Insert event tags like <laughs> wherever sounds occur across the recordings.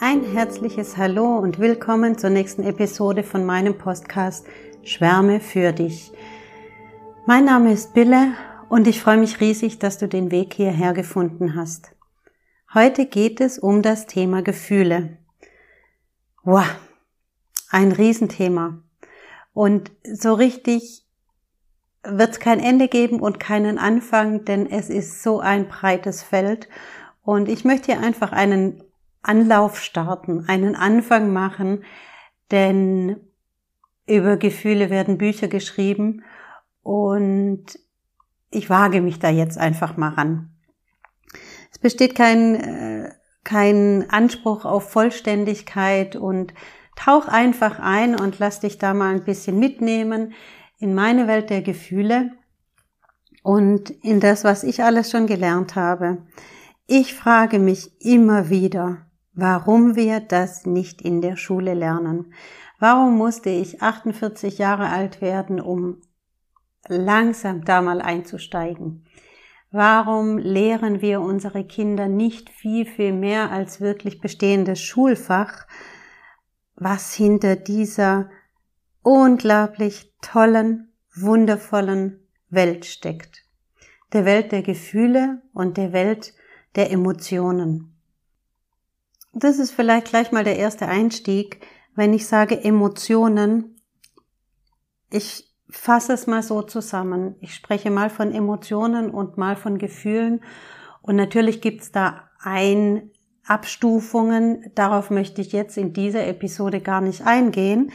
Ein herzliches Hallo und willkommen zur nächsten Episode von meinem Podcast Schwärme für dich. Mein Name ist Bille und ich freue mich riesig, dass du den Weg hierher gefunden hast. Heute geht es um das Thema Gefühle. Wow, ein Riesenthema. Und so richtig wird es kein Ende geben und keinen Anfang, denn es ist so ein breites Feld. Und ich möchte hier einfach einen Anlauf starten, einen Anfang machen, denn über Gefühle werden Bücher geschrieben und ich wage mich da jetzt einfach mal ran. Es besteht kein, äh, kein Anspruch auf Vollständigkeit und tauch einfach ein und lass dich da mal ein bisschen mitnehmen in meine Welt der Gefühle und in das, was ich alles schon gelernt habe. Ich frage mich immer wieder, warum wir das nicht in der Schule lernen. Warum musste ich 48 Jahre alt werden, um langsam da mal einzusteigen? Warum lehren wir unsere Kinder nicht viel, viel mehr als wirklich bestehendes Schulfach, was hinter dieser unglaublich tollen, wundervollen Welt steckt? Der Welt der Gefühle und der Welt der Emotionen das ist vielleicht gleich mal der erste Einstieg, wenn ich sage Emotionen. Ich fasse es mal so zusammen. Ich spreche mal von Emotionen und mal von Gefühlen. Und natürlich gibt's da ein Abstufungen. Darauf möchte ich jetzt in dieser Episode gar nicht eingehen.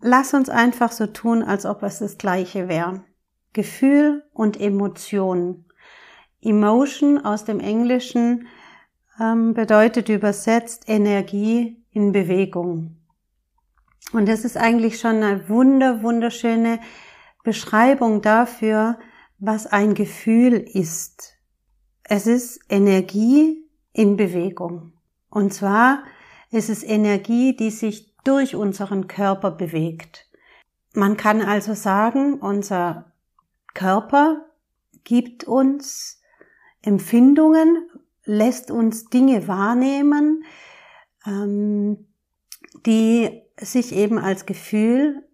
Lass uns einfach so tun, als ob es das gleiche wäre. Gefühl und Emotion. Emotion aus dem Englischen bedeutet übersetzt Energie in Bewegung. Und das ist eigentlich schon eine wunder, wunderschöne Beschreibung dafür, was ein Gefühl ist. Es ist Energie in Bewegung. Und zwar ist es Energie, die sich durch unseren Körper bewegt. Man kann also sagen, unser Körper gibt uns Empfindungen, lässt uns Dinge wahrnehmen, ähm, die sich eben als Gefühl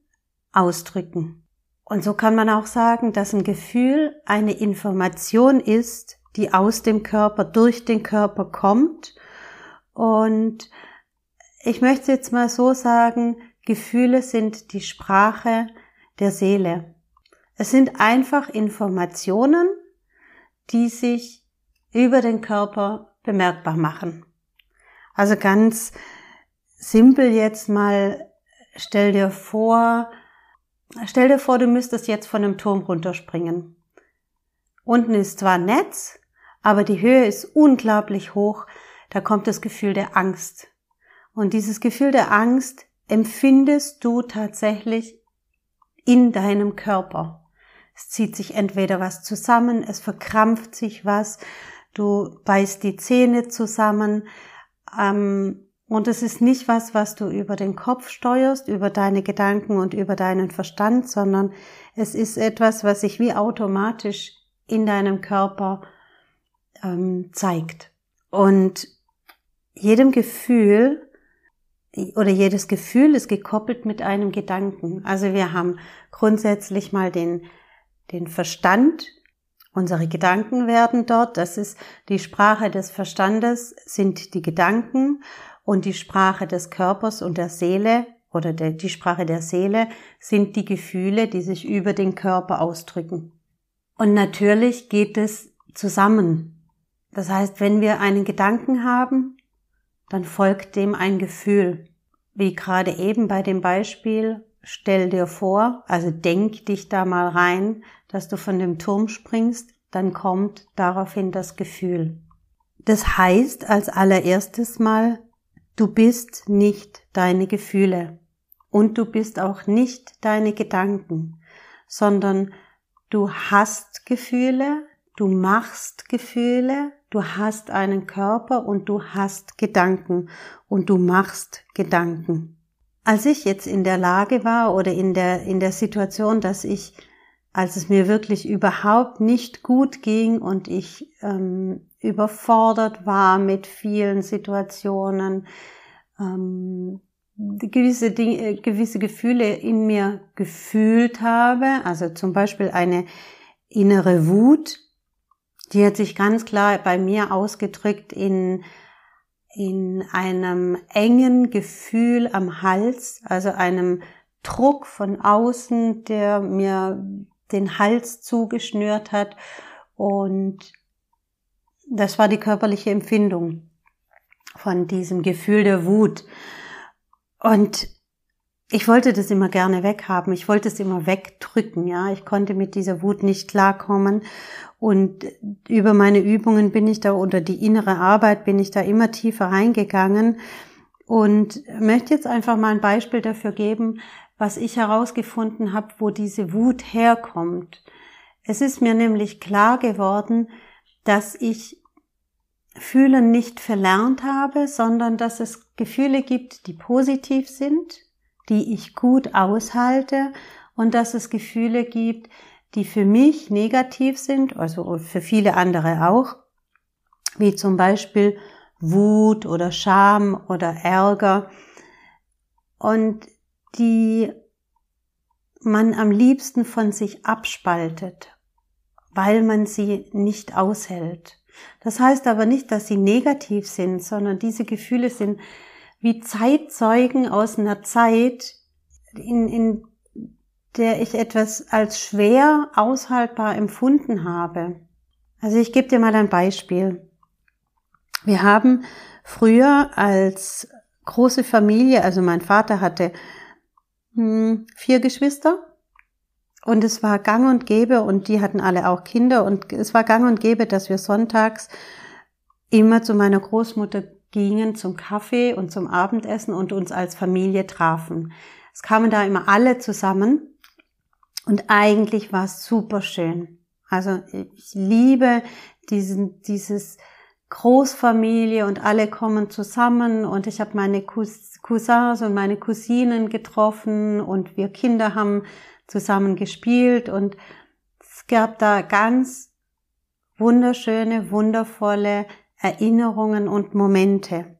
ausdrücken. Und so kann man auch sagen, dass ein Gefühl eine Information ist, die aus dem Körper, durch den Körper kommt. Und ich möchte jetzt mal so sagen, Gefühle sind die Sprache der Seele. Es sind einfach Informationen, die sich über den Körper bemerkbar machen. Also ganz simpel jetzt mal, stell dir vor, stell dir vor, du müsstest jetzt von einem Turm runterspringen. Unten ist zwar Netz, aber die Höhe ist unglaublich hoch, da kommt das Gefühl der Angst. Und dieses Gefühl der Angst empfindest du tatsächlich in deinem Körper. Es zieht sich entweder was zusammen, es verkrampft sich was, du beißt die Zähne zusammen. Ähm, und es ist nicht was, was du über den Kopf steuerst, über deine Gedanken und über deinen Verstand, sondern es ist etwas, was sich wie automatisch in deinem Körper ähm, zeigt. Und jedem Gefühl oder jedes Gefühl ist gekoppelt mit einem Gedanken. Also wir haben grundsätzlich mal den, den Verstand, Unsere Gedanken werden dort, das ist die Sprache des Verstandes, sind die Gedanken und die Sprache des Körpers und der Seele oder die Sprache der Seele sind die Gefühle, die sich über den Körper ausdrücken. Und natürlich geht es zusammen. Das heißt, wenn wir einen Gedanken haben, dann folgt dem ein Gefühl. Wie gerade eben bei dem Beispiel, stell dir vor, also denk dich da mal rein, dass du von dem Turm springst, dann kommt daraufhin das Gefühl. Das heißt als allererstes mal, du bist nicht deine Gefühle und du bist auch nicht deine Gedanken, sondern du hast Gefühle, du machst Gefühle, du hast einen Körper und du hast Gedanken und du machst Gedanken. Als ich jetzt in der Lage war oder in der, in der Situation, dass ich als es mir wirklich überhaupt nicht gut ging und ich ähm, überfordert war mit vielen Situationen, ähm, gewisse Dinge, äh, gewisse Gefühle in mir gefühlt habe, also zum Beispiel eine innere Wut, die hat sich ganz klar bei mir ausgedrückt in in einem engen Gefühl am Hals, also einem Druck von außen, der mir den Hals zugeschnürt hat und das war die körperliche Empfindung von diesem Gefühl der Wut. Und ich wollte das immer gerne weghaben. Ich wollte es immer wegdrücken, ja. Ich konnte mit dieser Wut nicht klarkommen. Und über meine Übungen bin ich da, unter die innere Arbeit bin ich da immer tiefer reingegangen und möchte jetzt einfach mal ein Beispiel dafür geben, was ich herausgefunden habe, wo diese Wut herkommt. Es ist mir nämlich klar geworden, dass ich Fühlen nicht verlernt habe, sondern dass es Gefühle gibt, die positiv sind, die ich gut aushalte und dass es Gefühle gibt, die für mich negativ sind, also für viele andere auch, wie zum Beispiel Wut oder Scham oder Ärger und die man am liebsten von sich abspaltet, weil man sie nicht aushält. Das heißt aber nicht, dass sie negativ sind, sondern diese Gefühle sind wie Zeitzeugen aus einer Zeit, in, in der ich etwas als schwer aushaltbar empfunden habe. Also ich gebe dir mal ein Beispiel. Wir haben früher als große Familie, also mein Vater hatte hm, vier Geschwister und es war gang und gäbe, und die hatten alle auch Kinder, und es war gang und gäbe, dass wir sonntags immer zu meiner Großmutter gingen zum Kaffee und zum Abendessen und uns als Familie trafen. Es kamen da immer alle zusammen und eigentlich war es super schön. Also ich liebe diesen, dieses Großfamilie und alle kommen zusammen und ich habe meine Cousins und meine Cousinen getroffen und wir Kinder haben zusammen gespielt und es gab da ganz wunderschöne, wundervolle Erinnerungen und Momente.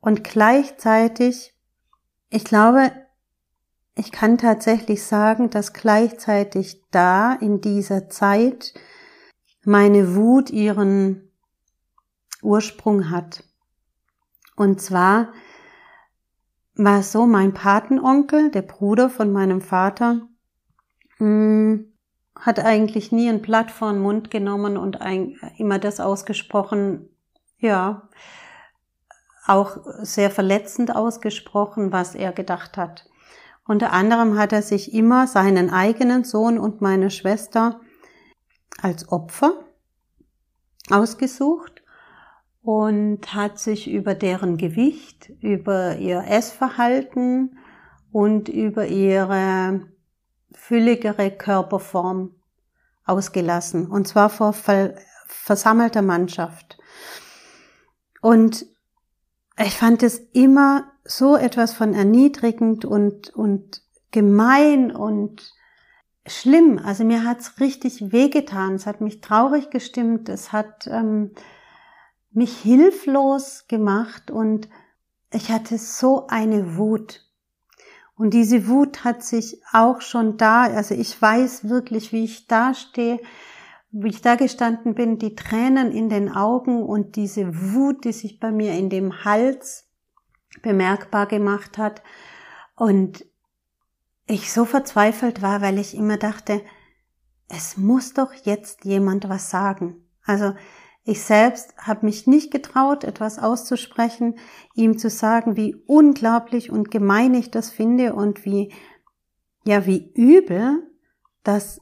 Und gleichzeitig, ich glaube, ich kann tatsächlich sagen, dass gleichzeitig da in dieser Zeit meine Wut ihren Ursprung hat. Und zwar war es so, mein Patenonkel, der Bruder von meinem Vater, mm, hat eigentlich nie ein Blatt vor den Mund genommen und immer das ausgesprochen, ja, auch sehr verletzend ausgesprochen, was er gedacht hat. Unter anderem hat er sich immer seinen eigenen Sohn und meine Schwester als Opfer ausgesucht und hat sich über deren Gewicht, über ihr Essverhalten und über ihre fülligere Körperform ausgelassen. Und zwar vor versammelter Mannschaft. Und ich fand es immer so etwas von erniedrigend und, und gemein und schlimm. Also mir hat's richtig wehgetan. Es hat mich traurig gestimmt. Es hat ähm, mich hilflos gemacht und ich hatte so eine Wut. Und diese Wut hat sich auch schon da, also ich weiß wirklich, wie ich da stehe, wie ich da gestanden bin, die Tränen in den Augen und diese Wut, die sich bei mir in dem Hals bemerkbar gemacht hat. Und ich so verzweifelt war, weil ich immer dachte, es muss doch jetzt jemand was sagen. Also ich selbst habe mich nicht getraut, etwas auszusprechen, ihm zu sagen, wie unglaublich und gemein ich das finde und wie, ja, wie übel, dass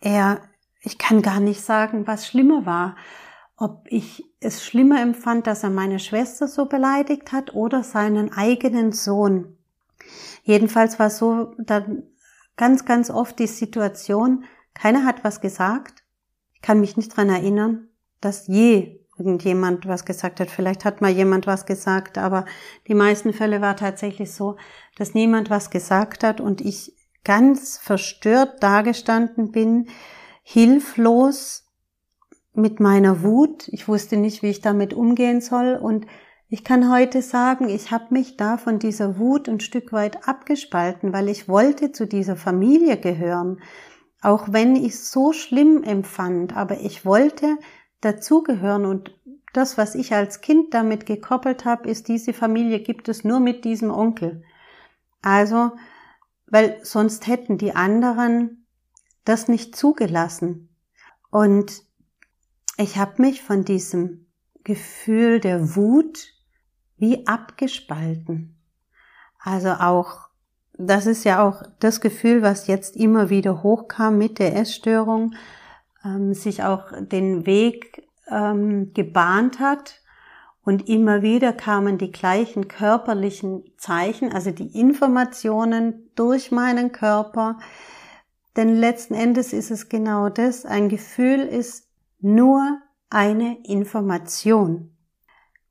er, ich kann gar nicht sagen, was schlimmer war, ob ich es schlimmer empfand, dass er meine Schwester so beleidigt hat oder seinen eigenen Sohn. Jedenfalls war so dann ganz, ganz oft die Situation, keiner hat was gesagt. Ich kann mich nicht dran erinnern dass je irgendjemand was gesagt hat. Vielleicht hat mal jemand was gesagt, aber die meisten Fälle war tatsächlich so, dass niemand was gesagt hat und ich ganz verstört dagestanden bin, hilflos, mit meiner Wut. Ich wusste nicht, wie ich damit umgehen soll. Und ich kann heute sagen, ich habe mich da von dieser Wut ein Stück weit abgespalten, weil ich wollte zu dieser Familie gehören. Auch wenn ich es so schlimm empfand, aber ich wollte dazugehören und das, was ich als Kind damit gekoppelt habe, ist, diese Familie gibt es nur mit diesem Onkel. Also, weil sonst hätten die anderen das nicht zugelassen. Und ich habe mich von diesem Gefühl der Wut wie abgespalten. Also auch, das ist ja auch das Gefühl, was jetzt immer wieder hochkam mit der Essstörung, ähm, sich auch den Weg ähm, gebahnt hat. Und immer wieder kamen die gleichen körperlichen Zeichen, also die Informationen durch meinen Körper. Denn letzten Endes ist es genau das. Ein Gefühl ist nur eine Information.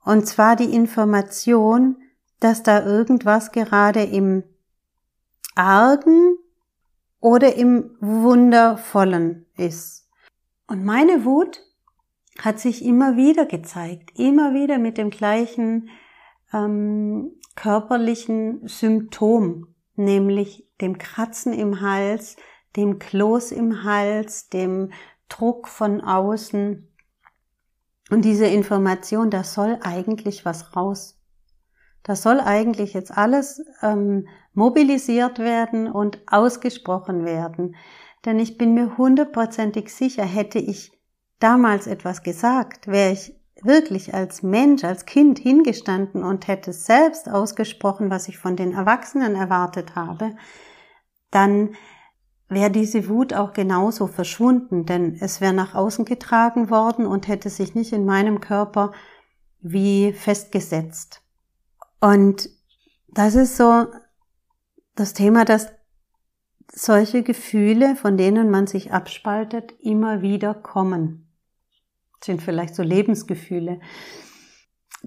Und zwar die Information, dass da irgendwas gerade im Argen oder im Wundervollen ist. Und meine Wut hat sich immer wieder gezeigt, immer wieder mit dem gleichen ähm, körperlichen Symptom, nämlich dem Kratzen im Hals, dem Kloß im Hals, dem Druck von außen. Und diese Information, da soll eigentlich was raus. Da soll eigentlich jetzt alles ähm, mobilisiert werden und ausgesprochen werden. Denn ich bin mir hundertprozentig sicher, hätte ich damals etwas gesagt, wäre ich wirklich als Mensch, als Kind hingestanden und hätte selbst ausgesprochen, was ich von den Erwachsenen erwartet habe, dann wäre diese Wut auch genauso verschwunden, denn es wäre nach außen getragen worden und hätte sich nicht in meinem Körper wie festgesetzt. Und das ist so das Thema, dass solche Gefühle, von denen man sich abspaltet, immer wieder kommen. Das sind vielleicht so Lebensgefühle.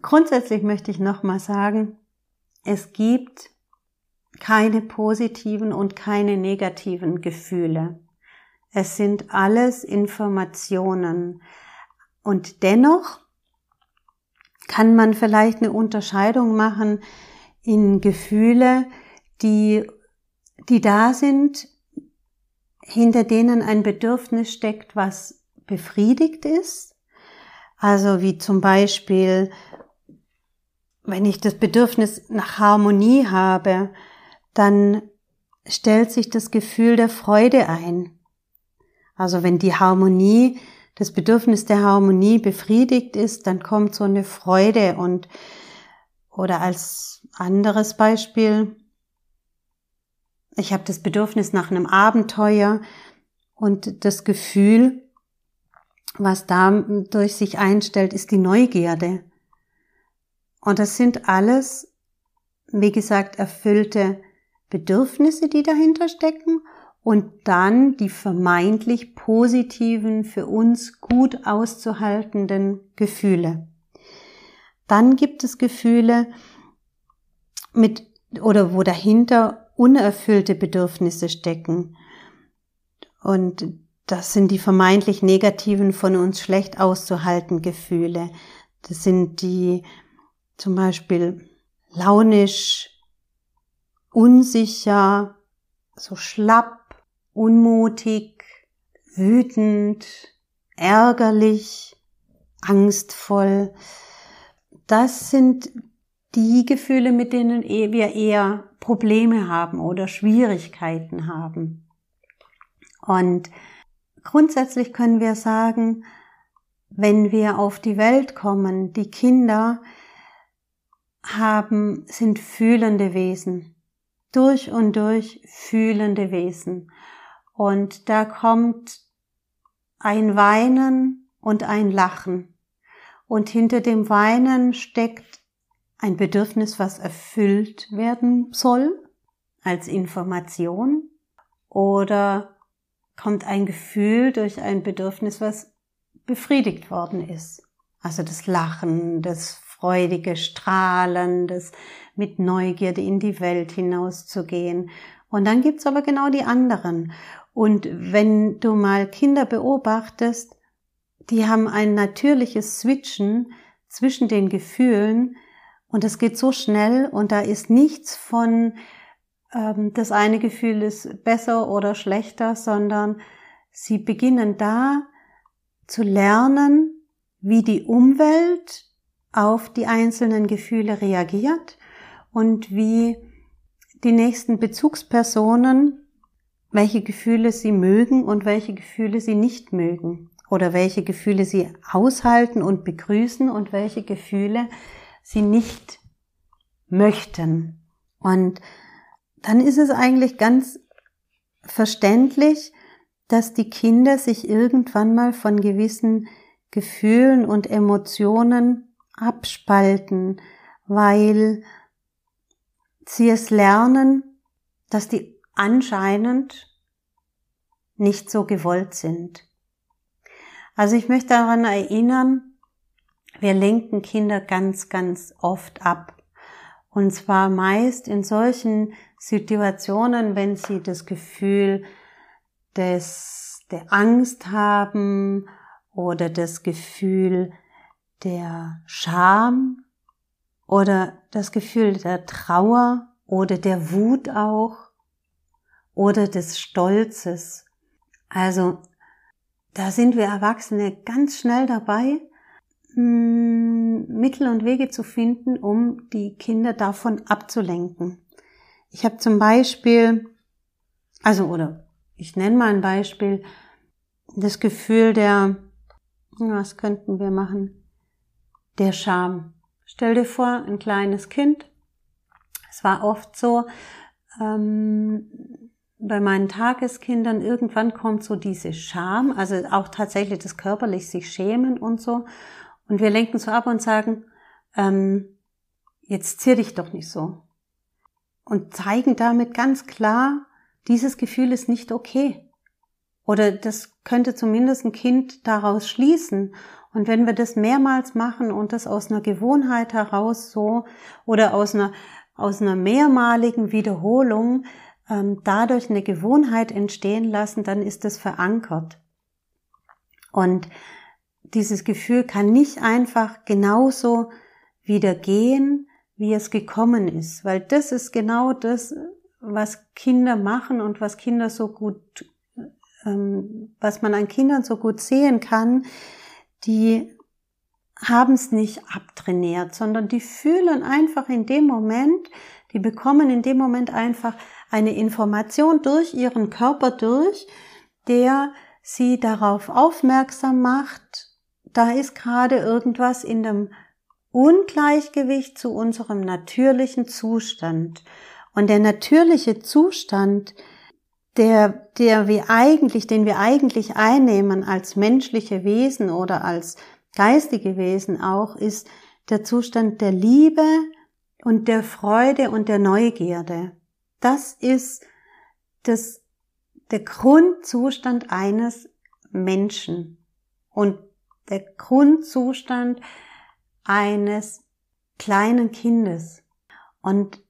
Grundsätzlich möchte ich nochmal sagen, es gibt keine positiven und keine negativen Gefühle. Es sind alles Informationen. Und dennoch kann man vielleicht eine Unterscheidung machen in Gefühle, die, die da sind, hinter denen ein Bedürfnis steckt, was befriedigt ist. Also wie zum Beispiel, wenn ich das Bedürfnis nach Harmonie habe, dann stellt sich das Gefühl der Freude ein. Also wenn die Harmonie, das Bedürfnis der Harmonie befriedigt ist, dann kommt so eine Freude und oder als anderes Beispiel, ich habe das Bedürfnis nach einem Abenteuer und das Gefühl, was da durch sich einstellt, ist die Neugierde. Und das sind alles, wie gesagt, erfüllte Bedürfnisse, die dahinter stecken und dann die vermeintlich positiven, für uns gut auszuhaltenden Gefühle. Dann gibt es Gefühle mit oder wo dahinter unerfüllte Bedürfnisse stecken. Und das sind die vermeintlich negativen, von uns schlecht auszuhalten Gefühle. Das sind die zum Beispiel launisch, unsicher, so schlapp, unmutig, wütend, ärgerlich, angstvoll. Das sind die Gefühle, mit denen wir eher Probleme haben oder Schwierigkeiten haben. Und grundsätzlich können wir sagen, wenn wir auf die Welt kommen, die Kinder haben, sind fühlende Wesen durch und durch fühlende Wesen. Und da kommt ein Weinen und ein Lachen. Und hinter dem Weinen steckt ein Bedürfnis, was erfüllt werden soll als Information. Oder kommt ein Gefühl durch ein Bedürfnis, was befriedigt worden ist. Also das Lachen, das freudige Strahlen, das mit Neugierde in die Welt hinauszugehen. Und dann gibt's aber genau die anderen. Und wenn du mal Kinder beobachtest, die haben ein natürliches Switchen zwischen den Gefühlen und es geht so schnell und da ist nichts von ähm, das eine Gefühl ist besser oder schlechter, sondern sie beginnen da zu lernen, wie die Umwelt auf die einzelnen Gefühle reagiert und wie die nächsten Bezugspersonen, welche Gefühle sie mögen und welche Gefühle sie nicht mögen oder welche Gefühle sie aushalten und begrüßen und welche Gefühle sie nicht möchten. Und dann ist es eigentlich ganz verständlich, dass die Kinder sich irgendwann mal von gewissen Gefühlen und Emotionen abspalten, weil sie es lernen, dass die anscheinend nicht so gewollt sind. Also ich möchte daran erinnern, wir lenken Kinder ganz, ganz oft ab. Und zwar meist in solchen Situationen, wenn sie das Gefühl des, der Angst haben oder das Gefühl der Scham oder das Gefühl der Trauer oder der Wut auch oder des Stolzes. Also da sind wir Erwachsene ganz schnell dabei, Mittel und Wege zu finden, um die Kinder davon abzulenken. Ich habe zum Beispiel, also oder ich nenne mal ein Beispiel, das Gefühl der, was könnten wir machen, der Scham. Stell dir vor, ein kleines Kind. Es war oft so, ähm, bei meinen Tageskindern irgendwann kommt so diese Scham, also auch tatsächlich das körperlich sich schämen und so. Und wir lenken so ab und sagen, ähm, jetzt zier dich doch nicht so. Und zeigen damit ganz klar, dieses Gefühl ist nicht okay. Oder das könnte zumindest ein Kind daraus schließen. Und wenn wir das mehrmals machen und das aus einer Gewohnheit heraus so oder aus einer, aus einer mehrmaligen Wiederholung ähm, dadurch eine Gewohnheit entstehen lassen, dann ist das verankert. Und dieses Gefühl kann nicht einfach genauso wieder gehen, wie es gekommen ist, weil das ist genau das, was Kinder machen und was Kinder so gut, ähm, was man an Kindern so gut sehen kann, die haben es nicht abtrainiert, sondern die fühlen einfach in dem Moment, die bekommen in dem Moment einfach eine Information durch ihren Körper durch, der sie darauf aufmerksam macht, da ist gerade irgendwas in dem Ungleichgewicht zu unserem natürlichen Zustand. Und der natürliche Zustand, der, der wir eigentlich, den wir eigentlich einnehmen als menschliche Wesen oder als geistige Wesen auch, ist der Zustand der Liebe und der Freude und der Neugierde. Das ist das, der Grundzustand eines Menschen und der Grundzustand eines kleinen Kindes. Und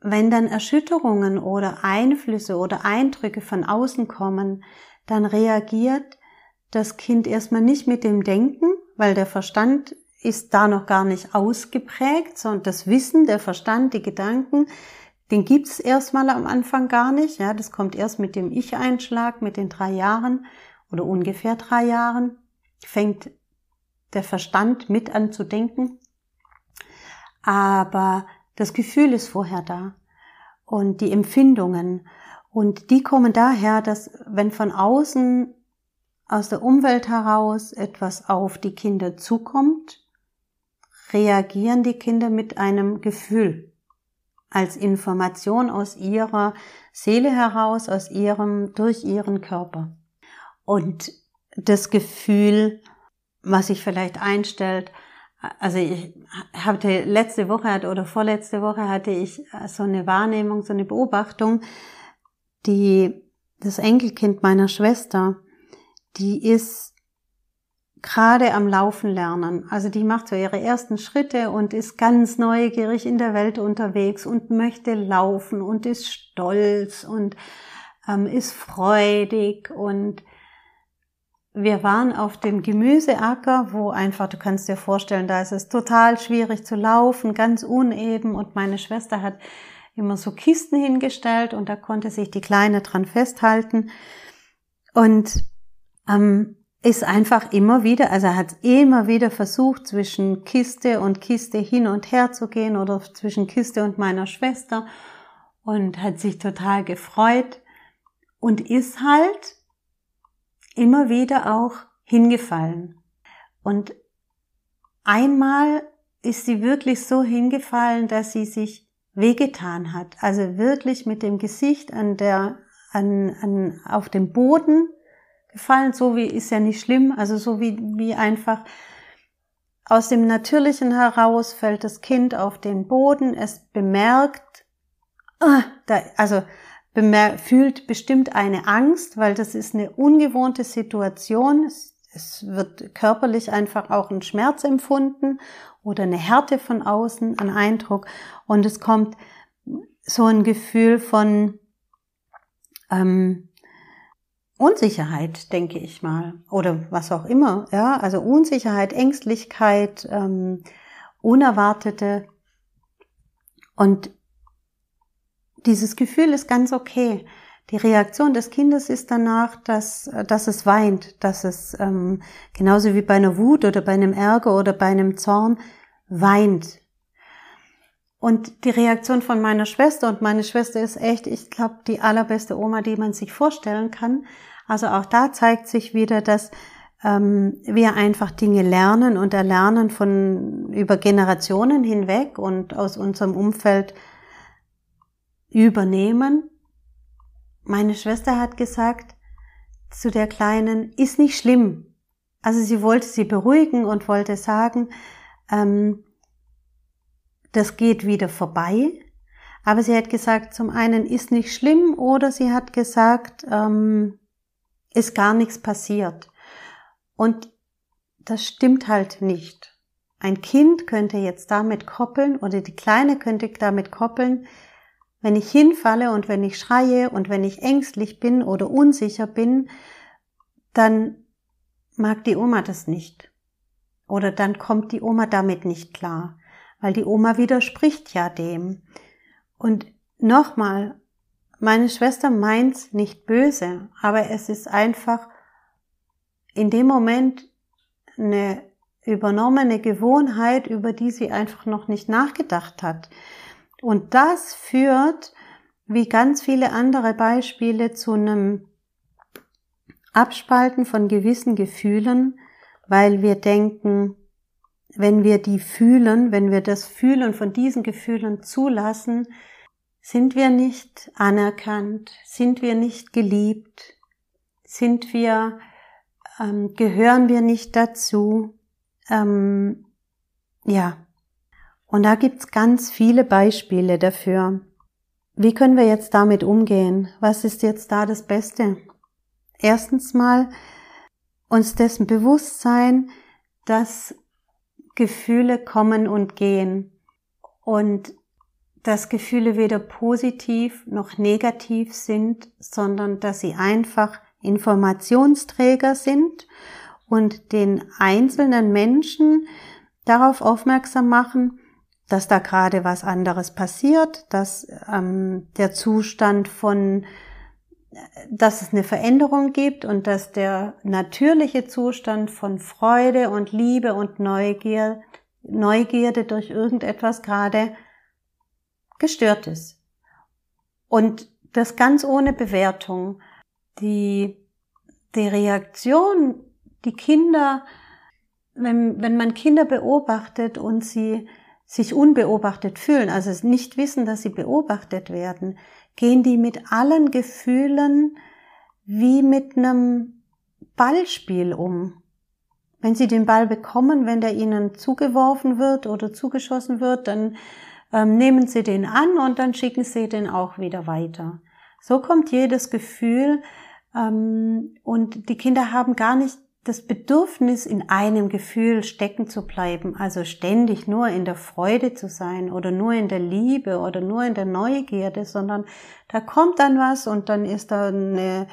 wenn dann Erschütterungen oder Einflüsse oder Eindrücke von außen kommen, dann reagiert das Kind erstmal nicht mit dem Denken, weil der Verstand ist da noch gar nicht ausgeprägt, sondern das Wissen, der Verstand, die Gedanken, den gibt's erstmal am Anfang gar nicht. Ja, das kommt erst mit dem Ich-Einschlag, mit den drei Jahren oder ungefähr drei Jahren, fängt der Verstand mit an zu denken. Aber das Gefühl ist vorher da und die Empfindungen. Und die kommen daher, dass wenn von außen aus der Umwelt heraus etwas auf die Kinder zukommt, reagieren die Kinder mit einem Gefühl als Information aus ihrer Seele heraus, aus ihrem, durch ihren Körper. Und das Gefühl, was sich vielleicht einstellt, also ich hatte letzte Woche oder vorletzte Woche hatte ich so eine Wahrnehmung, so eine Beobachtung, die das Enkelkind meiner Schwester, die ist gerade am Laufen lernen. Also die macht so ihre ersten Schritte und ist ganz neugierig in der Welt unterwegs und möchte laufen und ist stolz und ähm, ist freudig und wir waren auf dem Gemüseacker, wo einfach, du kannst dir vorstellen, da ist es total schwierig zu laufen, ganz uneben. Und meine Schwester hat immer so Kisten hingestellt und da konnte sich die Kleine dran festhalten. Und ähm, ist einfach immer wieder, also hat immer wieder versucht, zwischen Kiste und Kiste hin und her zu gehen oder zwischen Kiste und meiner Schwester und hat sich total gefreut und ist halt immer wieder auch hingefallen. Und einmal ist sie wirklich so hingefallen, dass sie sich wehgetan hat. Also wirklich mit dem Gesicht an der, an, an, auf dem Boden gefallen. So wie ist ja nicht schlimm. Also so wie, wie einfach aus dem Natürlichen heraus fällt das Kind auf den Boden. Es bemerkt, ah, also fühlt bestimmt eine Angst, weil das ist eine ungewohnte Situation. Es, es wird körperlich einfach auch ein Schmerz empfunden oder eine Härte von außen, ein Eindruck. Und es kommt so ein Gefühl von ähm, Unsicherheit, denke ich mal, oder was auch immer. Ja, also Unsicherheit, Ängstlichkeit, ähm, unerwartete und dieses Gefühl ist ganz okay. Die Reaktion des Kindes ist danach, dass, dass es weint, dass es ähm, genauso wie bei einer Wut oder bei einem Ärger oder bei einem Zorn weint. Und die Reaktion von meiner Schwester, und meine Schwester ist echt, ich glaube, die allerbeste Oma, die man sich vorstellen kann. Also auch da zeigt sich wieder, dass ähm, wir einfach Dinge lernen und erlernen von über Generationen hinweg und aus unserem Umfeld übernehmen. Meine Schwester hat gesagt zu der Kleinen, ist nicht schlimm. Also sie wollte sie beruhigen und wollte sagen, ähm, das geht wieder vorbei. Aber sie hat gesagt, zum einen ist nicht schlimm oder sie hat gesagt, ähm, ist gar nichts passiert. Und das stimmt halt nicht. Ein Kind könnte jetzt damit koppeln oder die Kleine könnte damit koppeln, wenn ich hinfalle und wenn ich schreie und wenn ich ängstlich bin oder unsicher bin, dann mag die Oma das nicht. Oder dann kommt die Oma damit nicht klar, weil die Oma widerspricht ja dem. Und nochmal, meine Schwester meint's nicht böse, aber es ist einfach in dem Moment eine übernommene Gewohnheit, über die sie einfach noch nicht nachgedacht hat. Und das führt, wie ganz viele andere Beispiele, zu einem Abspalten von gewissen Gefühlen, weil wir denken, wenn wir die fühlen, wenn wir das Fühlen von diesen Gefühlen zulassen, sind wir nicht anerkannt, sind wir nicht geliebt, sind wir, ähm, gehören wir nicht dazu, ähm, ja, und da gibt's ganz viele Beispiele dafür. Wie können wir jetzt damit umgehen? Was ist jetzt da das Beste? Erstens mal uns dessen bewusst sein, dass Gefühle kommen und gehen und dass Gefühle weder positiv noch negativ sind, sondern dass sie einfach Informationsträger sind und den einzelnen Menschen darauf aufmerksam machen, dass da gerade was anderes passiert, dass ähm, der Zustand von, dass es eine Veränderung gibt und dass der natürliche Zustand von Freude und Liebe und Neugier, Neugierde durch irgendetwas gerade gestört ist. Und das ganz ohne Bewertung. Die, die Reaktion, die Kinder, wenn, wenn man Kinder beobachtet und sie sich unbeobachtet fühlen, also nicht wissen, dass sie beobachtet werden, gehen die mit allen Gefühlen wie mit einem Ballspiel um. Wenn sie den Ball bekommen, wenn der ihnen zugeworfen wird oder zugeschossen wird, dann ähm, nehmen sie den an und dann schicken sie den auch wieder weiter. So kommt jedes Gefühl ähm, und die Kinder haben gar nicht das Bedürfnis, in einem Gefühl stecken zu bleiben, also ständig nur in der Freude zu sein oder nur in der Liebe oder nur in der Neugierde, sondern da kommt dann was und dann ist da eine,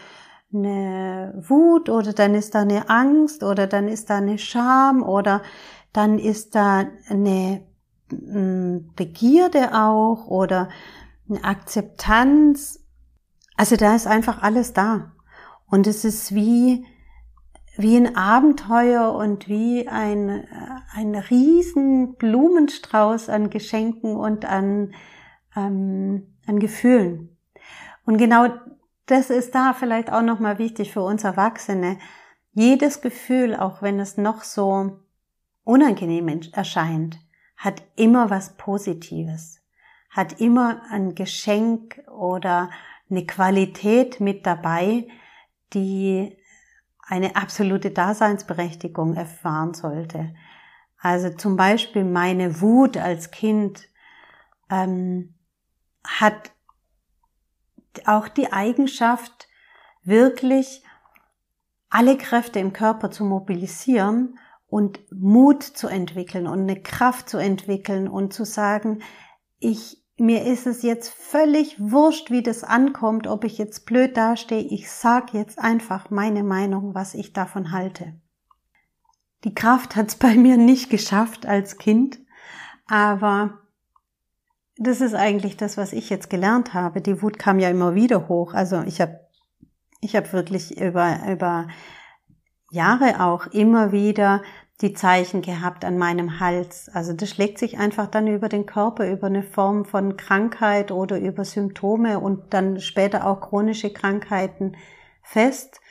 eine Wut oder dann ist da eine Angst oder dann ist da eine Scham oder dann ist da eine hm, Begierde auch oder eine Akzeptanz. Also da ist einfach alles da. Und es ist wie, wie ein Abenteuer und wie ein, ein riesen Blumenstrauß an Geschenken und an, ähm, an Gefühlen. Und genau das ist da vielleicht auch nochmal wichtig für uns Erwachsene. Jedes Gefühl, auch wenn es noch so unangenehm erscheint, hat immer was Positives, hat immer ein Geschenk oder eine Qualität mit dabei, die eine absolute Daseinsberechtigung erfahren sollte. Also zum Beispiel meine Wut als Kind ähm, hat auch die Eigenschaft, wirklich alle Kräfte im Körper zu mobilisieren und Mut zu entwickeln und eine Kraft zu entwickeln und zu sagen, ich, mir ist es jetzt völlig wurscht, wie das ankommt, ob ich jetzt blöd dastehe, ich sag jetzt einfach meine Meinung, was ich davon halte. Die Kraft hat es <laughs> bei mir nicht geschafft als Kind, aber das ist eigentlich das, was ich jetzt gelernt habe. Die Wut kam ja immer wieder hoch. Also ich habe ich hab wirklich über, über Jahre auch immer wieder die Zeichen gehabt an meinem Hals. Also das schlägt sich einfach dann über den Körper, über eine Form von Krankheit oder über Symptome und dann später auch chronische Krankheiten fest.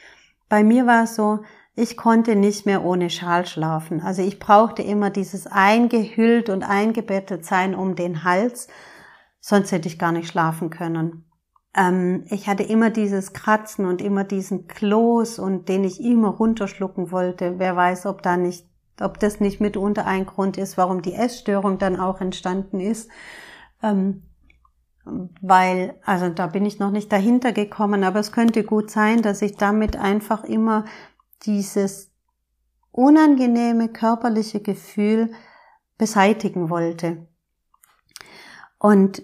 Bei mir war es so, ich konnte nicht mehr ohne Schal schlafen. Also ich brauchte immer dieses eingehüllt und eingebettet sein um den Hals, sonst hätte ich gar nicht schlafen können. Ähm, ich hatte immer dieses Kratzen und immer diesen Kloß und den ich immer runterschlucken wollte. Wer weiß, ob da nicht, ob das nicht mitunter ein Grund ist, warum die Essstörung dann auch entstanden ist. Ähm, weil, also da bin ich noch nicht dahinter gekommen, aber es könnte gut sein, dass ich damit einfach immer dieses unangenehme körperliche Gefühl beseitigen wollte. Und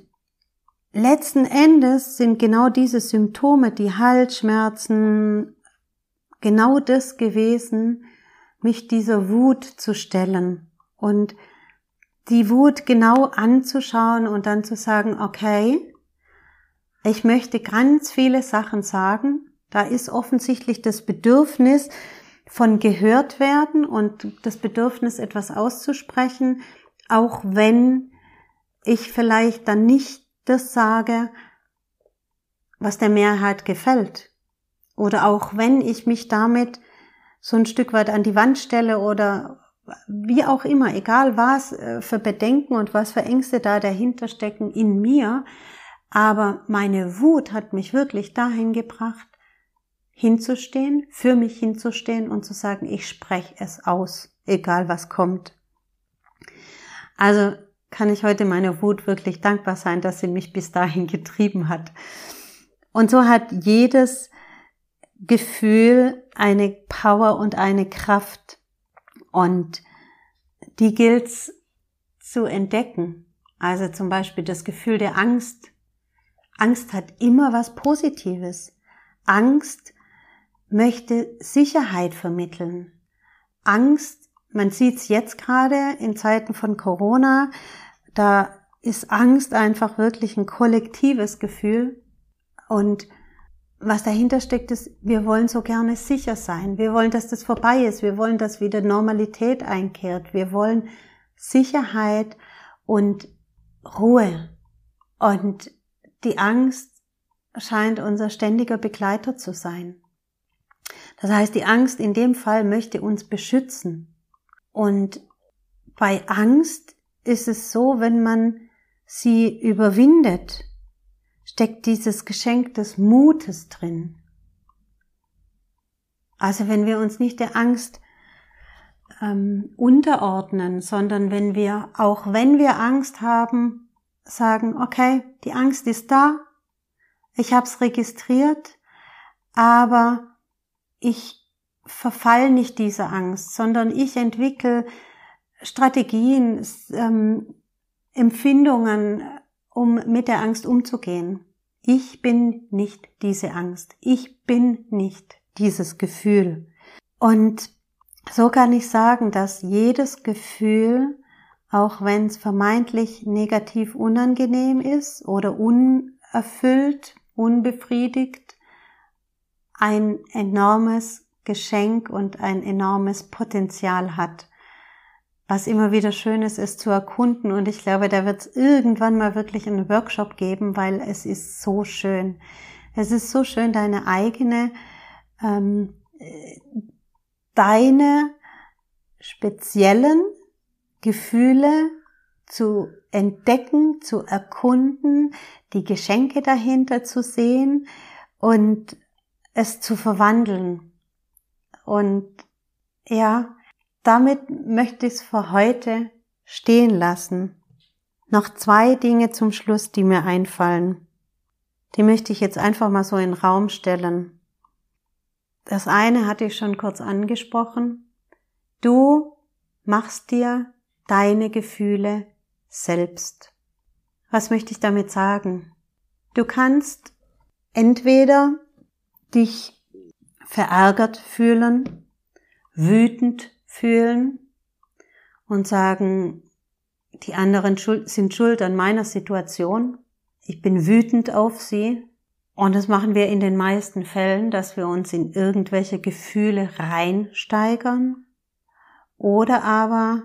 letzten Endes sind genau diese Symptome, die Halsschmerzen, genau das gewesen, mich dieser Wut zu stellen und die Wut genau anzuschauen und dann zu sagen, okay, ich möchte ganz viele Sachen sagen, da ist offensichtlich das Bedürfnis von gehört werden und das Bedürfnis, etwas auszusprechen, auch wenn ich vielleicht dann nicht das sage, was der Mehrheit gefällt. Oder auch wenn ich mich damit so ein Stück weit an die Wand stelle oder wie auch immer, egal was äh, für Bedenken und was für Ängste da dahinter stecken in mir, aber meine Wut hat mich wirklich dahin gebracht, hinzustehen, für mich hinzustehen und zu sagen, ich spreche es aus, egal was kommt. Also kann ich heute meiner Wut wirklich dankbar sein, dass sie mich bis dahin getrieben hat. Und so hat jedes Gefühl eine Power und eine Kraft. Und die gilt's zu entdecken. Also zum Beispiel das Gefühl der Angst. Angst hat immer was Positives. Angst möchte Sicherheit vermitteln. Angst, man sieht es jetzt gerade in Zeiten von Corona, da ist Angst einfach wirklich ein kollektives Gefühl. Und was dahinter steckt, ist, wir wollen so gerne sicher sein. Wir wollen, dass das vorbei ist. Wir wollen, dass wieder Normalität einkehrt. Wir wollen Sicherheit und Ruhe. Und die Angst scheint unser ständiger Begleiter zu sein. Das heißt, die Angst in dem Fall möchte uns beschützen. Und bei Angst ist es so, wenn man sie überwindet, steckt dieses Geschenk des Mutes drin. Also wenn wir uns nicht der Angst ähm, unterordnen, sondern wenn wir, auch wenn wir Angst haben, sagen, okay, die Angst ist da, ich habe es registriert, aber ich verfall nicht dieser Angst, sondern ich entwickle Strategien, ähm, Empfindungen, um mit der Angst umzugehen. Ich bin nicht diese Angst. Ich bin nicht dieses Gefühl. Und so kann ich sagen, dass jedes Gefühl, auch wenn es vermeintlich negativ unangenehm ist oder unerfüllt, unbefriedigt, ein enormes Geschenk und ein enormes Potenzial hat, was immer wieder schön ist, ist zu erkunden. Und ich glaube, da wird es irgendwann mal wirklich einen Workshop geben, weil es ist so schön. Es ist so schön, deine eigene, ähm, deine speziellen Gefühle zu entdecken, zu erkunden, die Geschenke dahinter zu sehen und es zu verwandeln und ja, damit möchte ich es für heute stehen lassen. Noch zwei Dinge zum Schluss, die mir einfallen. Die möchte ich jetzt einfach mal so in den Raum stellen. Das eine hatte ich schon kurz angesprochen. Du machst dir deine Gefühle selbst. Was möchte ich damit sagen? Du kannst entweder dich verärgert fühlen, wütend fühlen und sagen, die anderen sind schuld an meiner Situation. Ich bin wütend auf sie. Und das machen wir in den meisten Fällen, dass wir uns in irgendwelche Gefühle reinsteigern. Oder aber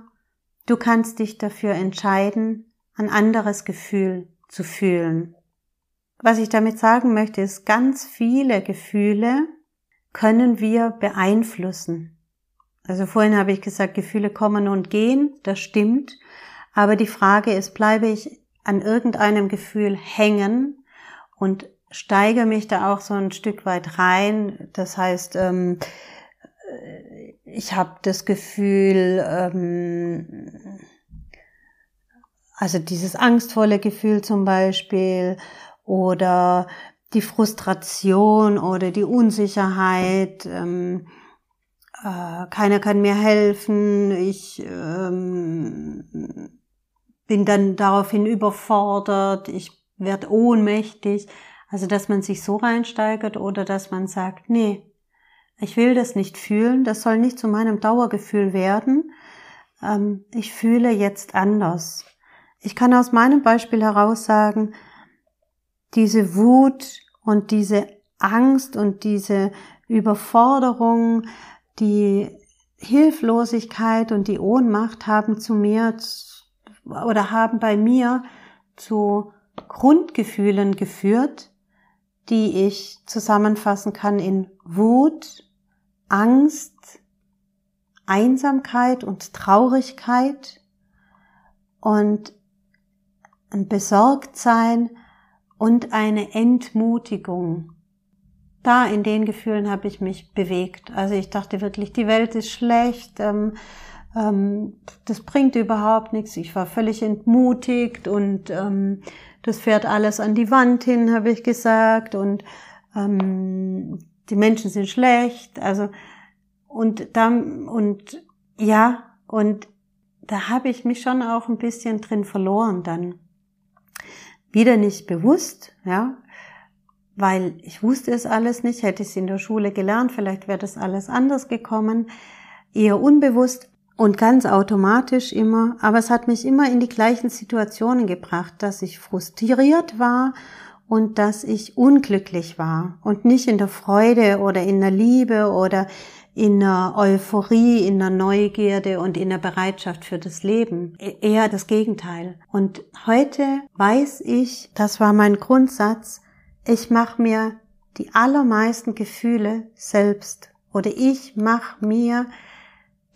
du kannst dich dafür entscheiden, ein anderes Gefühl zu fühlen. Was ich damit sagen möchte, ist, ganz viele Gefühle können wir beeinflussen. Also vorhin habe ich gesagt, Gefühle kommen und gehen, das stimmt. Aber die Frage ist, bleibe ich an irgendeinem Gefühl hängen und steige mich da auch so ein Stück weit rein. Das heißt, ähm, ich habe das Gefühl, ähm, also dieses angstvolle Gefühl zum Beispiel oder die Frustration oder die Unsicherheit, ähm, äh, keiner kann mir helfen, ich ähm, bin dann daraufhin überfordert, ich werde ohnmächtig. Also dass man sich so reinsteigert oder dass man sagt, nee, ich will das nicht fühlen, das soll nicht zu meinem Dauergefühl werden. Ähm, ich fühle jetzt anders. Ich kann aus meinem Beispiel heraus sagen, diese Wut und diese Angst und diese Überforderung, die Hilflosigkeit und die Ohnmacht haben zu mir oder haben bei mir zu Grundgefühlen geführt, die ich zusammenfassen kann in Wut, Angst, Einsamkeit und Traurigkeit und ein Besorgtsein und eine Entmutigung. Da in den Gefühlen habe ich mich bewegt. Also ich dachte wirklich, die Welt ist schlecht, ähm, ähm, das bringt überhaupt nichts. Ich war völlig entmutigt und ähm, das fährt alles an die Wand hin, habe ich gesagt. Und ähm, die Menschen sind schlecht. Also und dann und ja und da habe ich mich schon auch ein bisschen drin verloren dann wieder nicht bewusst, ja, weil ich wusste es alles nicht, hätte ich es in der Schule gelernt, vielleicht wäre das alles anders gekommen, eher unbewusst und ganz automatisch immer, aber es hat mich immer in die gleichen Situationen gebracht, dass ich frustriert war und dass ich unglücklich war und nicht in der Freude oder in der Liebe oder in einer Euphorie, in einer Neugierde und in der Bereitschaft für das Leben. E-, eher das Gegenteil. Und heute weiß ich, das war mein Grundsatz, ich mache mir die allermeisten Gefühle selbst. Oder ich mache mir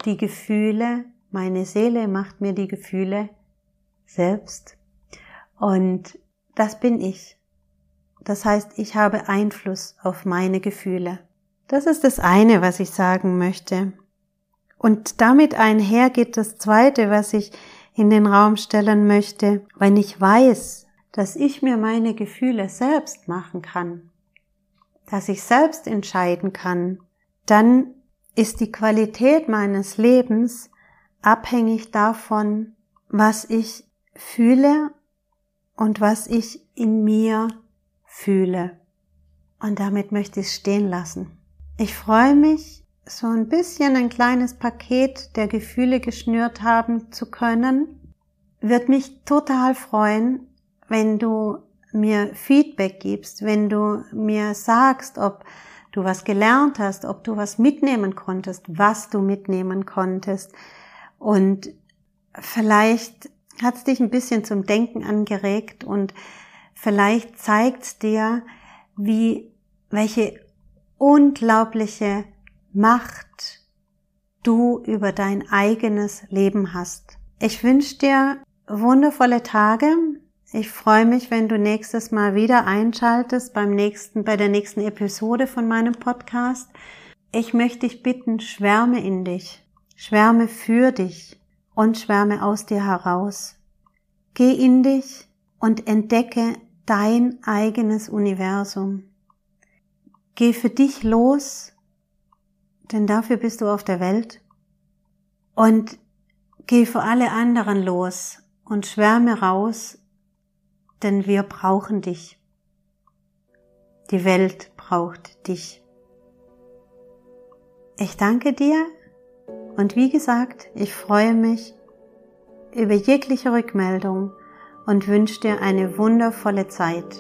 die Gefühle, meine Seele macht mir die Gefühle selbst. Und das bin ich. Das heißt, ich habe Einfluss auf meine Gefühle. Das ist das eine, was ich sagen möchte. Und damit einher geht das zweite, was ich in den Raum stellen möchte. Wenn ich weiß, dass ich mir meine Gefühle selbst machen kann, dass ich selbst entscheiden kann, dann ist die Qualität meines Lebens abhängig davon, was ich fühle und was ich in mir fühle. Und damit möchte ich es stehen lassen. Ich freue mich, so ein bisschen ein kleines Paket der Gefühle geschnürt haben zu können. Wird mich total freuen, wenn du mir Feedback gibst, wenn du mir sagst, ob du was gelernt hast, ob du was mitnehmen konntest, was du mitnehmen konntest. Und vielleicht hat es dich ein bisschen zum Denken angeregt und vielleicht zeigt dir, wie, welche unglaubliche Macht du über dein eigenes Leben hast. Ich wünsche dir wundervolle Tage. Ich freue mich, wenn du nächstes Mal wieder einschaltest beim nächsten, bei der nächsten Episode von meinem Podcast. Ich möchte dich bitten, schwärme in dich, schwärme für dich und schwärme aus dir heraus. Geh in dich und entdecke dein eigenes Universum. Geh für dich los, denn dafür bist du auf der Welt. Und geh für alle anderen los und schwärme raus denn wir brauchen dich. Die Welt braucht dich. Ich danke dir und wie gesagt, ich freue mich über jegliche Rückmeldung und wünsche dir eine wundervolle Zeit.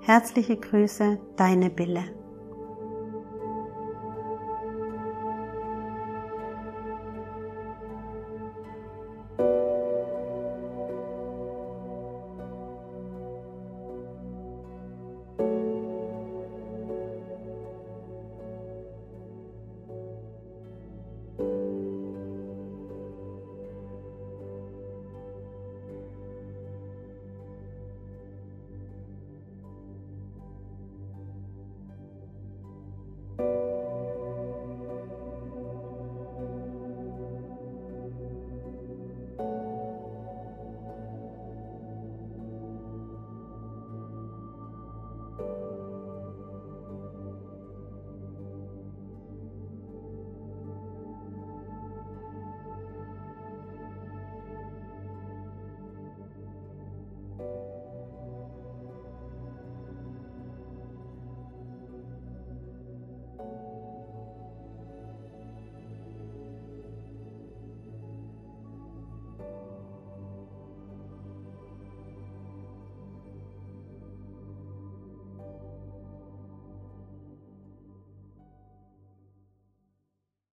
Herzliche Grüße, deine Bille.